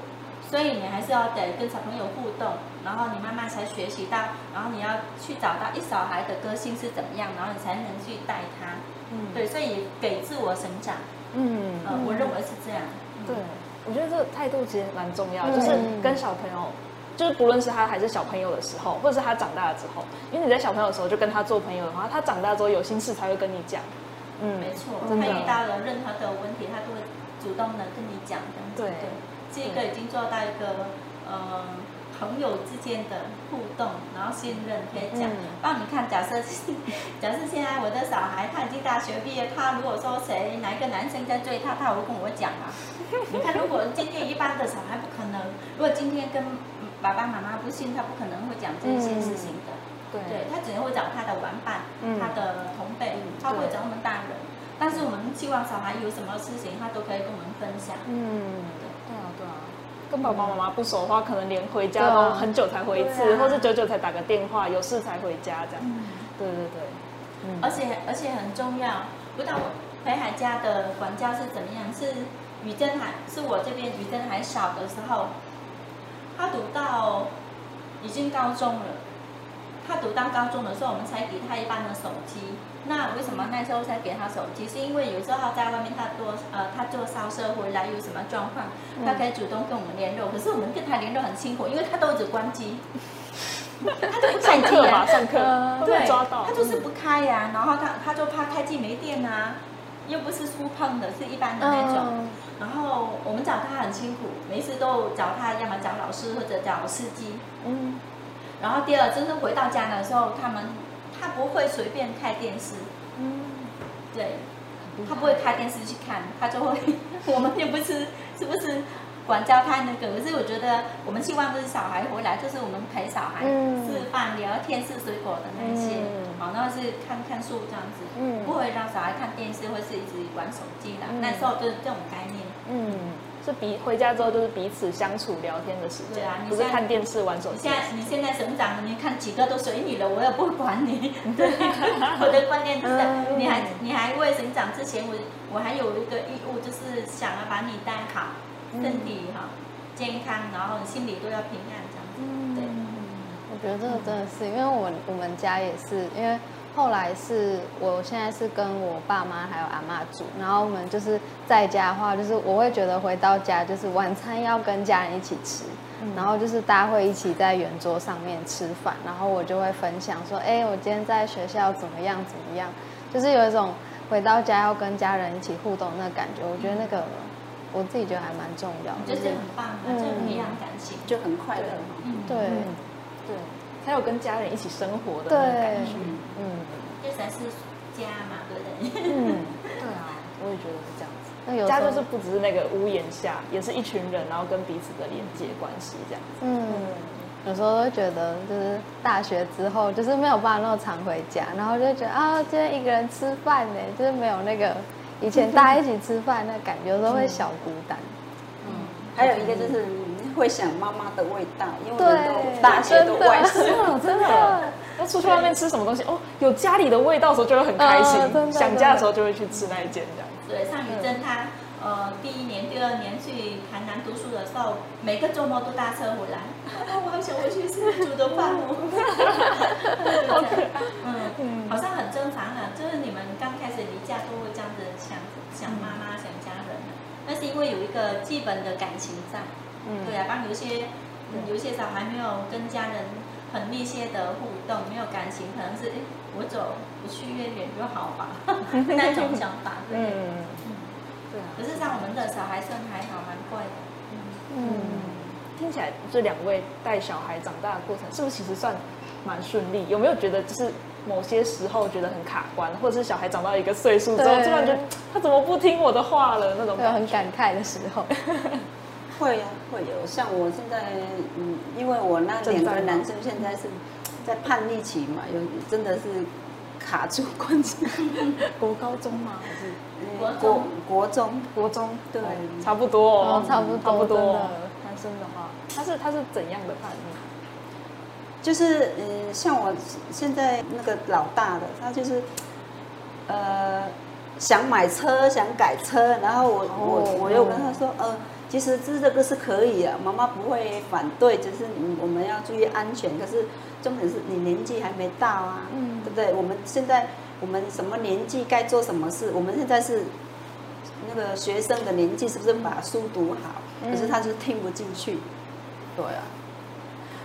所以你还是要得跟小朋友互动，然后你慢慢才学习到，然后你要去找到一小孩的个性是怎么样，然后你才能去带他。嗯，对，所以给自我成长。嗯，呃，我认为是这样。对，我觉得这个态度其实蛮重要，就是跟小朋友，就是不论是他还是小朋友的时候，或者是他长大了之后，因为你在小朋友的时候就跟他做朋友的话，他长大之后有心事才会跟你讲。嗯，没错，他遇到了任何的问题，他都会主动的跟你讲。对。这个已经做到一个呃朋友之间的互动，然后信任可以讲。帮、嗯、你看，假设 <laughs> 假设现在我的小孩他已经大学毕业，他如果说谁哪一个男生在追他，他会跟我讲啊。<laughs> 你看，如果今天一般的小孩不可能，如果今天跟爸爸妈妈不信，他不可能会讲这些事情的。嗯、对，他只能会找他的玩伴，嗯、他的同辈，他会找我们大人。但是我们希望小孩有什么事情，他都可以跟我们分享。嗯。对啊，对啊跟爸爸妈妈不熟的话，可能连回家都很久才回一次，啊、或是久久才打个电话，有事才回家这样。嗯、对对对，嗯、而且而且很重要，不知道北海家的管教是怎么样？是雨珍还是我这边雨珍还小的时候，他读到已经高中了。他读到高中的时候，我们才给他一般的手机。那为什么那时候才给他手机？是因为有时候他在外面他做呃他做烧车回来有什么状况，他可以主动跟我们联络。可是我们跟他联络很辛苦，因为他都一直关机，<laughs> 他就不开机啊，上课对，他就是不开呀、啊。然后他他就怕开机没电啊，又不是触碰的，是一般的那种。然后我们找他很辛苦，每次都找他，要么找老师或者找司机。嗯。然后第二，真正回到家的时候，他们。他不会随便开电视，嗯，对，他不会开电视去看，他就会，<laughs> 我们也不是是不是管教他那个，可是我觉得我们希望就是小孩回来，就是我们陪小孩吃饭、聊天、吃水果的那些，好，然后是看看书这样子，嗯，不会让小孩看电视或是一直玩手机的，那时候就是这种概念，嗯。是彼回家之后就是彼此相处聊天的时间，不是看电视玩手机。现在你现在成长了，你看几个都随你了，我也不会管你。对，<laughs> 我的观念就是，你还你还未成长之前，我我还有一个义务，就是想要把你带好，身体哈健康，然后心里都要平安这样子。对，我觉得这个真的是，因为我我们家也是，因为后来是我现在是跟我爸妈还有阿妈住，然后我们就是在家的话，就是我会觉得回到家就是晚餐要跟家人一起吃，嗯、然后就是大家会一起在圆桌上面吃饭，然后我就会分享说，哎，我今天在学校怎么样怎么样，就是有一种回到家要跟家人一起互动的那感觉，我觉得那个我自己觉得还蛮重要，就是很棒啊，就培养感情，就很快乐，嗯、对。对才有跟家人一起生活的那种感觉，才是家嘛，对不对？嗯，<laughs> 对啊，我也觉得是这样子。那有家就是不只是那个屋檐下，也是一群人，然后跟彼此的连接关系这样子。嗯，有时候会觉得，就是大学之后，就是没有办法那么常回家，然后就觉得啊，今天一个人吃饭呢，就是没有那个以前大家一起吃饭那感觉，有时候会小孤单。嗯，还有一个就是。会想妈妈的味道，因为都大学都外食，<laughs> 真的。那出去外面吃什么东西哦，有家里的味道的时候就会很开心。想家的时候就会去吃那一间这样。对，像宇珍她呃第一年、第二年去台南读书的时候，每个周末都搭车回来。<laughs> 我好想回去吃煮的饭哦。嗯 <laughs> 嗯，好像很正常啊，就是你们刚开始离家都会这样子想想妈妈、想家人，那是因为有一个基本的感情在。嗯，对啊，当有些，嗯，有些小孩没有跟家人很密切的互动，没有感情，可能是哎，我走，不去越远就好吧，<laughs> 那种想法，对，嗯，对啊。可是像我们的小孩算还好，蛮乖的，嗯嗯。听起来这两位带小孩长大的过程，是不是其实算蛮顺利？有没有觉得就是某些时候觉得很卡关，或者是小孩长到一个岁数之后，突然觉得他怎么不听我的话了那种，有很感慨的时候。<laughs> 会呀、啊，会有。像我现在，嗯，因为我那两个男生现在是在叛逆期嘛，有真的是卡住关系。<laughs> 国高中吗？还是国国国中？国中对、哦，差不多哦，差不多，差不多。男生的话，他是他是怎样的叛逆？就是嗯，像我现在那个老大的，他就是呃想买车，想改车，然后我、哦、我我又跟他说，呃。其实这这个是可以啊，妈妈不会反对，只是我们要注意安全。可是重点是你年纪还没到啊，嗯，对不对？我们现在我们什么年纪该做什么事？我们现在是那个学生的年纪，是不是把书读好？可是他就是听不进去，对啊。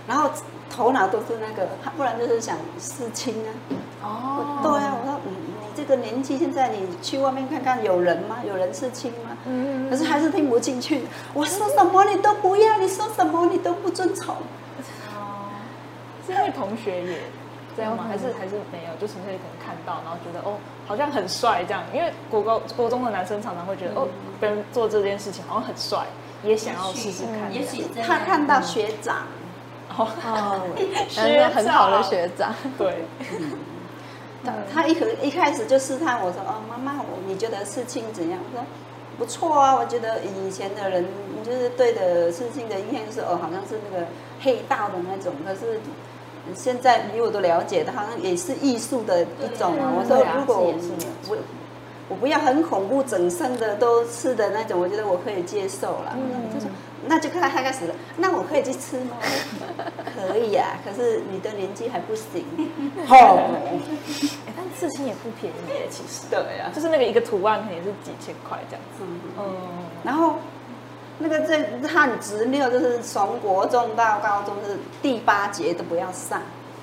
然后头脑都是那个，他不然就是想事情啊。哦，对啊，我说嗯。这个年纪，现在你去外面看看，有人吗？有人是亲吗？嗯，可是还是听不进去。我说什么你都不要，你说什么你都不遵从。哦，是因为同学也这样吗？还是还是没有？就纯粹可能看到，然后觉得哦，好像很帅这样。因为国高国中的男生常常会觉得哦，别人做这件事情好像很帅，也想要试试看。也许他看到学长，哦，<laughs> 学很好的学长，对。他他一开一开始就试探我说哦，妈妈，我你觉得事情怎样？我说不错啊，我觉得以前的人就是对的事情的印象就是哦，好像是那个黑道的那种。可是现在比我都了解的，好像也是艺术的一种啊。我说如果我我我不要很恐怖，整身的都吃的那种，我觉得我可以接受了。嗯，就说那就看他开始了，那我可以去吃吗？<laughs> 可以啊，可是你的年纪还不行。哦，<laughs> 哎，但刺青也不便宜耶，其实。对啊，就是那个一个图案可能也是几千块这样子。嗯，嗯，然后那个在汉直六，就是从国中到高中是第八节都不要上。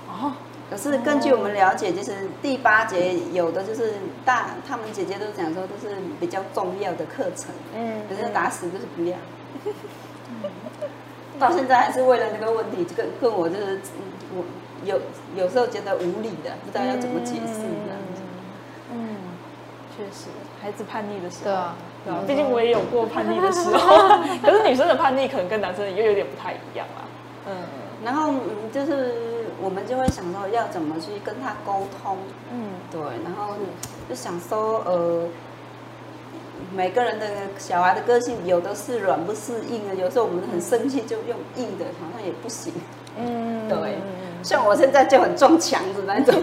哦。可是根据我们了解，就是第八节有的就是大，他们姐姐都讲说都是比较重要的课程。嗯。可是打死就是不要。<laughs> 到现在还是为了那个问题，跟跟我就是，我有有时候觉得无理的，不知道要怎么解释的。嗯，确实，孩子叛逆的时候，对啊，对啊，毕竟我也有过叛逆的时候。<laughs> 可是女生的叛逆可能跟男生的又有点不太一样啦。嗯，然后嗯，就是我们就会想说要怎么去跟他沟通。嗯，对，然后就想说呃。每个人的小孩的个性，有的是软不是硬的。有时候我们很生气，就用硬的，好像也不行。嗯，对。像我现在就很撞墙的那种。<laughs>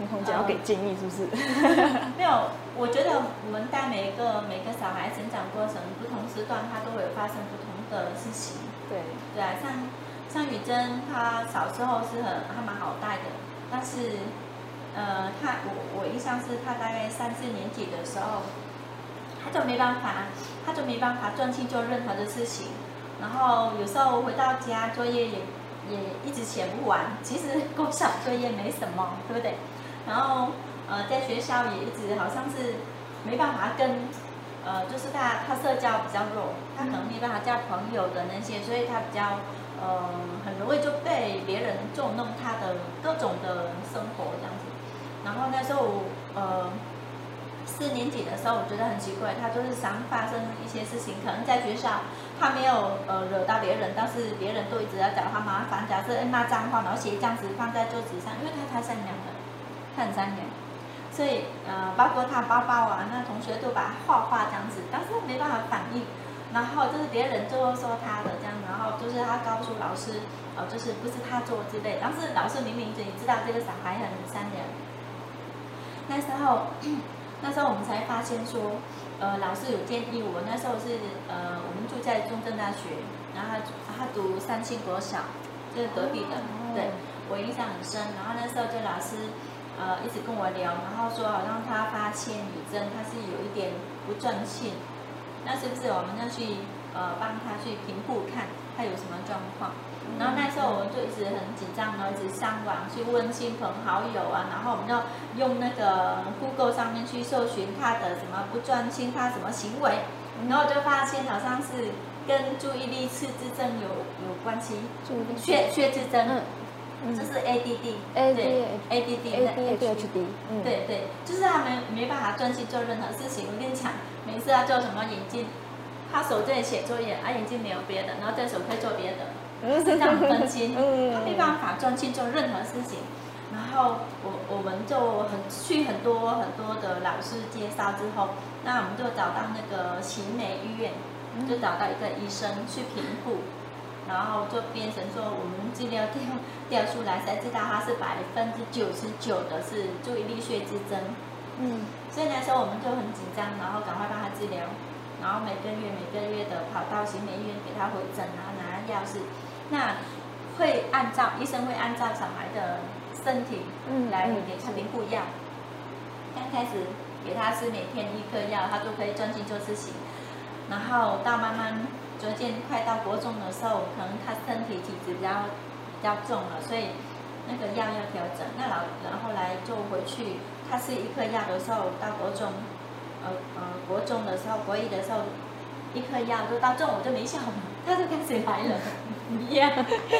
你红姐要给建议是不是？<laughs> 没有，我觉得我们带每一个每个小孩成长过程，不同时段他都会有发生不同的事情。对对啊，像像宇珍，她小时候是很还蛮好带的。但是，呃，她我我印象是她大概三四年级的时候，他就没办法，他就没办法专心做任何的事情。然后有时候回到家作业也也一直写不完。其实 <laughs> 国小作业没什么，对不对？然后呃，在学校也一直好像是没办法跟，呃，就是他他社交比较弱，他可能没办法交朋友的那些，所以他比较。呃，很容易就被别人捉弄他的各种的生活这样子。然后那时候，呃，四年级的时候，我觉得很奇怪，他就是常发生一些事情，可能在学校他没有呃惹到别人，但是别人都一直在找他麻烦，假设骂脏话，然后写这样子放在桌子上，因为他太善良了，他很善良，所以呃，包括他包包啊，那同学都把他画画这样子，但是没办法反应。然后就是别人就说他的这样，然后就是他告诉老师，哦，就是不是他做之类。但是老师明明就知道这个小孩很善良。那时候，那时候我们才发现说，呃，老师有建议我。那时候是呃，我们住在中正大学，然后他他读三星国小，就是隔壁的，对我印象很深。然后那时候就老师呃一直跟我聊，然后说好像他发现宇珍他是有一点不专心。那是不是我们要去呃帮他去评估看他有什么状况？然后那时候我们就一直很紧张，然后一直上网去问亲朋好友啊，然后我们要用那个 Google 上面去搜寻他的什么不专心，他什么行为，然后就发现好像是跟注意力失智症有有关系，缺缺智症，嗯，这是 ADD，对，ADD，ADHD，对对，就是他们没办法专心做任何事情。我跟你讲。每次要做什么眼睛，他手在写作业，啊眼睛没有别的，然后这手可以做别的，是这样分心，<laughs> 他没办法专心做任何事情。然后我我们就很去很多很多的老师介绍之后，那我们就找到那个奇美医院，就找到一个医生去评估，然后就变成说我们资料调调出来才知道他是百分之九十九的是注意力血之症。嗯，所以那时候我们就很紧张，然后赶快帮他治疗，然后每个月每个月的跑到新美医院给他回诊，然后拿药是，那会按照医生会按照小孩的身体来给他评估药。刚开始给他吃每天一颗药，他都可以专心做事情，然后到慢慢逐渐快到国中的时候，可能他身体体质比较比较重了，所以那个药要调整。那老然后来就回去。他吃一颗药的时候，到国中，呃呃，国中的时候，国一的时候，一颗药就到中午就没效了，他就开始来了，一样，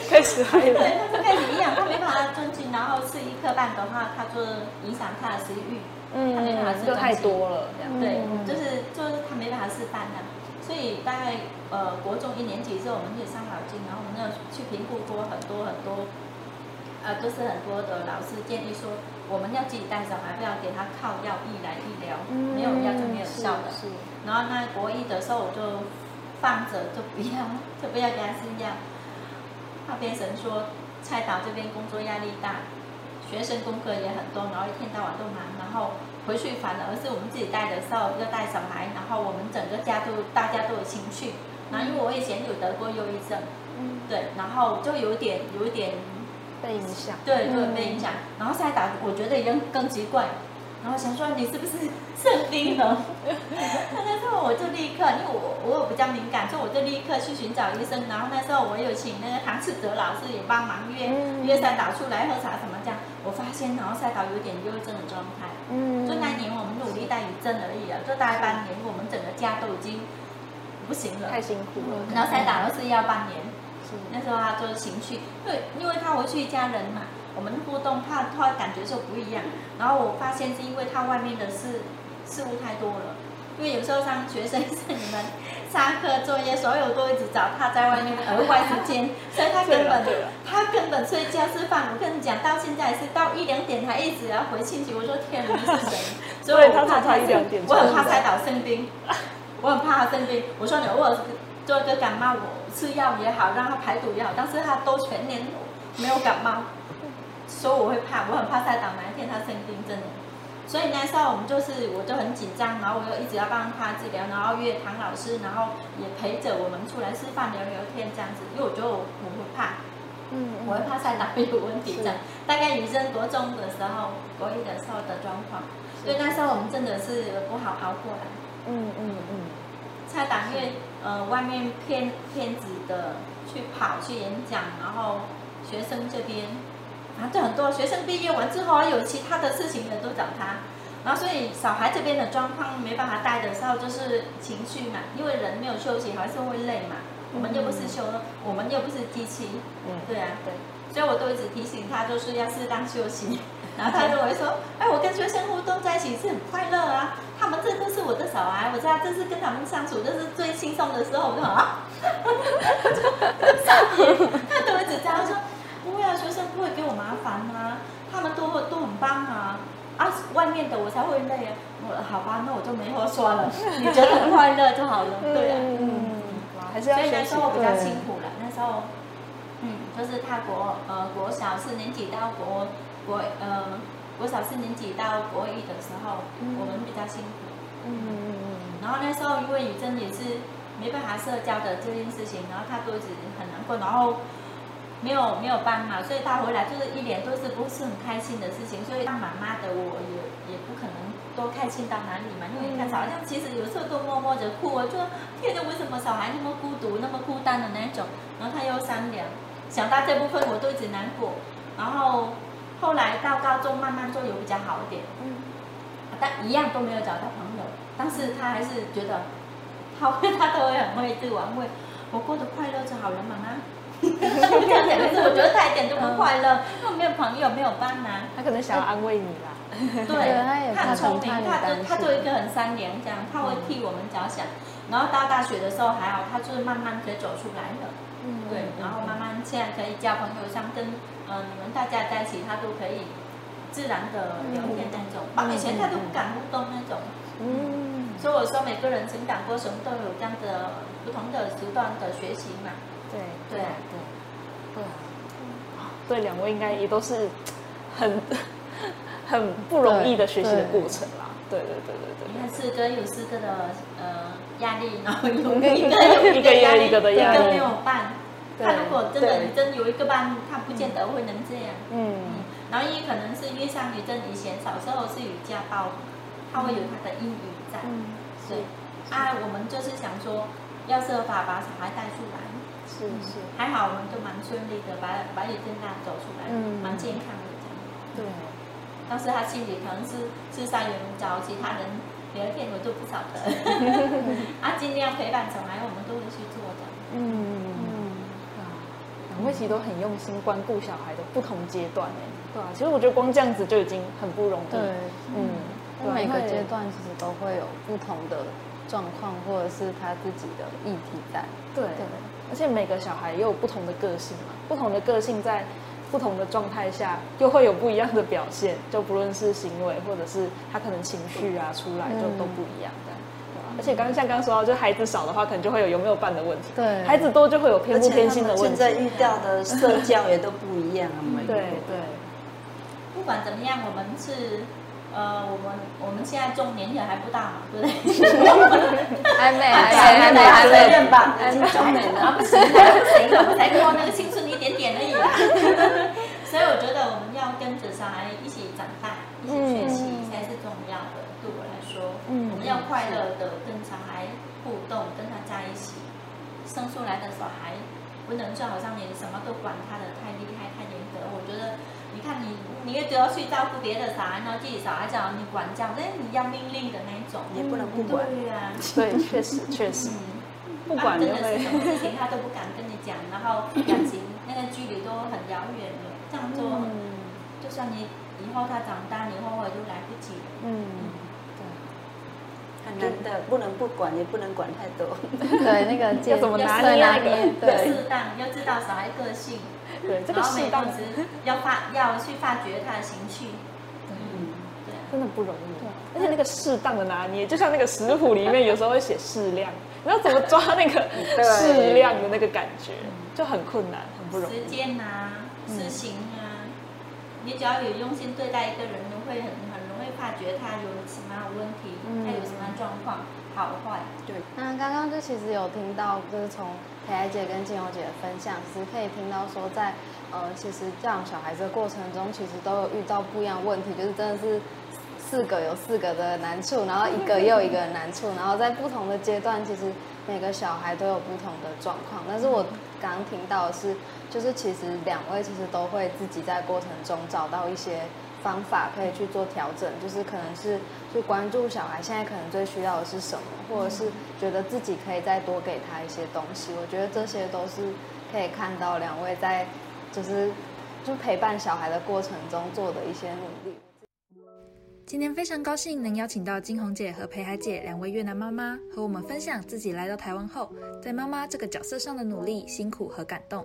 开始来了，对，他就开始一样，他没办法专心，然后吃一颗半的话，他就影响他的食欲，嗯，他没办法吃，就太多了，这样，对，就是就是他没办法吃饭的，所以大概呃国中一年级之后，我们也伤脑筋，然后我们要去评估过很多很多，呃，都是很多的老师建议说。我们要自己带小孩，不要给他靠药医来医疗，嗯、没有药就没有效的。然后那国一的时候我就放着，就不要，就不要给他吃药。怕变成说蔡导这边工作压力大，学生功课也很多，然后一天到晚都忙，然后回去反而是我们自己带的时候要带小孩，然后我们整个家都大家都有情绪。然后因为我以前有得过忧郁症，嗯，对，然后就有点有一点。被影响，对对，被影响。然后现在打，我觉得已经更奇怪。然后想说你是不是生病了？<laughs> 那时候我就立刻，因为我我比较敏感，所以我就立刻去寻找医生。然后那时候我有请那个唐志哲老师也帮忙约、嗯、约三导出来喝茶什么这样。我发现然后赛导有点忧郁症的状态。嗯。就那一年我们努力带宇珍而已了，就大概半年，我们整个家都已经不行了，太辛苦了。然后赛导是要半年。那时候他就是情绪，因为因为他回去一家人嘛，我们互动，他他感觉就不一样。然后我发现是因为他外面的事事物太多了，因为有时候上学生是你们上课作业，所有都一直找他在外面额外时间，所以他根本 <laughs> 他根本睡觉吃饭，我跟你讲，到现在是到一两点还一直要回信息。我说天哪，你是谁？所以我怕他一两点，我很怕他倒生病，我很怕他生病。我说你偶尔做一个感冒我。吃药也好，让他排毒也好，但是他都全年没有感冒，所以我会怕，我很怕赛导哪一天他生病，真的。所以那时候我们就是，我就很紧张，然后我又一直要帮他治疗，然后约唐老师，然后也陪着我们出来吃饭聊聊天这样子，因为我觉得我我会怕，嗯，我会怕菜胆有问题这样。大概女生国中的时候，国一的时候的状况，所以那时候我们真的是不好熬过来。嗯嗯嗯。菜胆因为呃外面骗骗子的去跑去演讲，然后学生这边啊，对很多学生毕业完之后还有其他的事情的都找他。然后，所以小孩这边的状况没办法带的时候，就是情绪嘛，因为人没有休息，还是会累嘛。我们又不是休，我们又不是机器。嗯，对啊，对。所以我都一直提醒他，就是要适当休息。<laughs> 然后他认为说，哎，我跟学生互动在一起是很快乐啊，他们这都是我的小孩，我知道这是跟他们相处，这是最轻松的时候，我就啊。<laughs> <laughs> 他都一直这样说，不会啊，学生不会给我麻烦啊，他们都都很棒啊。啊，外面的我才会累啊！我好吧，那我就没话说了。<laughs> 你觉得很快乐就好了，对啊。嗯，还是要。所以那时候比较辛苦了，那时候，嗯，就是他国呃国小四年级到国国呃国小四年级到国一的时候，我们比较辛苦。嗯嗯嗯。然后那时候因为雨珍也是没办法社交的这件事情，然后他都一直很难过，然后。没有没有班嘛，所以他回来就是一脸都是不是很开心的事情，所以当妈妈的我也也不可能多开心到哪里嘛，因为你看小孩其实有时候都默默着哭，我就天哪，为什么小孩那么孤独、那么孤单的那种？然后他又善良，想到这部分我都一直难过。然后后来到高中慢慢就有比较好一点，嗯，但一样都没有找到朋友，但是他还是觉得 <laughs> 他会他都会很会自我安慰，我过得快乐就好了，妈妈。这样讲，可是我觉得他一点都不快乐，因为没有朋友，没有伴呐。他可能想要安慰你啦。对，他很聪明，他就他做一个很善良，这样他会替我们着想。然后到大学的时候还好，他就是慢慢可以走出来的。嗯。对，然后慢慢现在可以交朋友，像跟嗯你们大家在一起，他都可以自然的聊天那种。啊，以前他都不敢互动那种。嗯。所以我说，每个人成长过程都有这样的不同的时段的学习嘛。对对对对啊！对，两位应该也都是很很不容易的学习的过程啦。对对对对对。你看四个有四个的呃压力，然后有 <laughs> 一个有一个压力，一个没有伴。他如果真的你真有一个伴，他不见得会能这样。嗯。然后也可能是因为像女生以前小时候是有家暴，他会有他的阴影在。嗯。对。啊，我们就是想说，要设法把小孩带出来。是是，还好，我们就蛮顺利的，把把雨珍娜走出来，嗯，蛮健康的这样。对，但是他心里可能是是上有人找其他人聊天，我就不晓得。<laughs> 啊，尽量陪伴小孩，我们都会去做的。嗯嗯，啊，两位其实都很用心关顾小孩的不同阶段哎，对啊，其实我觉得光这样子就已经很不容易。对，嗯，每个阶段其实都会有不同的状况，或者是他自己的议题在。对对。而且每个小孩也有不同的个性嘛，不同的个性在不同的状态下，又会有不一样的表现。<laughs> 就不论是行为，或者是他可能情绪啊出来，就都不一样的。而且刚刚像刚刚说到，就孩子少的话，可能就会有有没有伴的问题。对，孩子多就会有偏不偏心的问题。现在遇到的社交也都不一样啊，对对。不管怎么样，我们是。呃，我们我们现在中年人还不大嘛，对不对？<laughs> 还没，还没，还没认吧？已经中年了，<laughs> 不行了，不行了，才过那个青春一点点而已。<laughs> 所以我觉得我们要跟着小孩一起长大，一起学习才是重要的。对我来说，我们要快乐的跟小孩互动，跟他在一起。生出来的小孩不能就好像你什么都管他的太厉害、太严格。我觉得。你看你，你也都要去照顾别的小孩，然后自己小孩叫你管教，哎你要命令的那种，也不能不管。对啊，对，确实确实，不管真的是什么事情，他都不敢跟你讲，然后感情那个距离都很遥远了，这样做，就算你以后他长大，你后悔都来不及。嗯。很难的，不能不管，也不能管太多。对，那个 <laughs> 要怎么拿捏？拿捏，对，适当，要知道小孩个性。对，这个适当值要发，要去发掘他的情绪。嗯，对，真的不容易。而且那个适当的拿捏，就像那个食谱里面有时候会写适量，你要怎么抓那个 <laughs> 适量的那个感觉，就很困难，很不容易。时间啊，事情啊，你只要有用心对待一个人，都会很很容易发觉他有什么问题，他有什么。状况好坏。对，那刚刚就其实有听到，就是从培爱姐跟静红姐的分享，其实可以听到说在，呃，其实教养小孩子的过程中，其实都有遇到不一样的问题，就是真的是四个有四个的难处，然后一个又一个难处，然后在不同的阶段，其实每个小孩都有不同的状况。但是我刚刚听到的是，就是其实两位其实都会自己在过程中找到一些。方法可以去做调整，就是可能是去关注小孩现在可能最需要的是什么，或者是觉得自己可以再多给他一些东西。我觉得这些都是可以看到两位在就是就陪伴小孩的过程中做的一些努力。今天非常高兴能邀请到金红姐和裴海姐两位越南妈妈，和我们分享自己来到台湾后，在妈妈这个角色上的努力、辛苦和感动。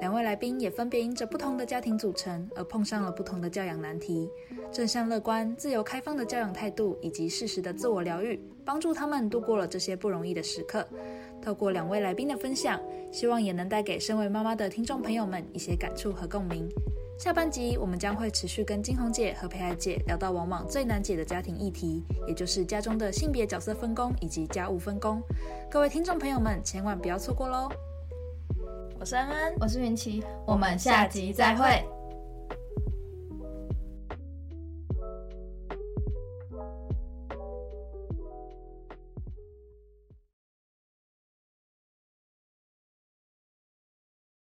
两位来宾也分别因着不同的家庭组成而碰上了不同的教养难题，正向乐观、自由开放的教养态度以及适时的自我疗愈，帮助他们度过了这些不容易的时刻。透过两位来宾的分享，希望也能带给身为妈妈的听众朋友们一些感触和共鸣。下半集我们将会持续跟金红姐和培爱姐聊到往往最难解的家庭议题，也就是家中的性别角色分工以及家务分工。各位听众朋友们，千万不要错过喽！我是安安，我是云奇，我们下集再会。